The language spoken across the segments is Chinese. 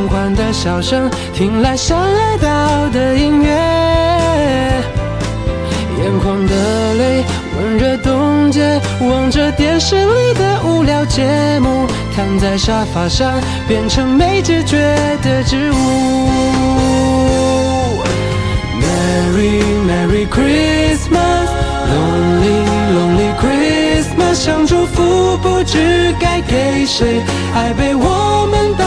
缓缓的笑声听来像爱到的音乐。眼眶的泪温热冻结，望着电视里的无聊节目，躺在沙发上变成没知觉的植物。Merry Merry Christmas，Lonely Lonely Christmas，想祝福不知该给谁，爱被我们打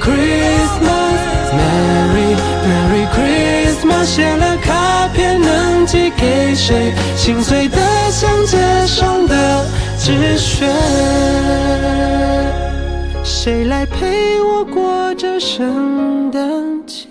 Christmas，Merry Merry Christmas，写了卡片能寄给谁？心碎的像街上的纸屑。谁来陪我过这圣诞节？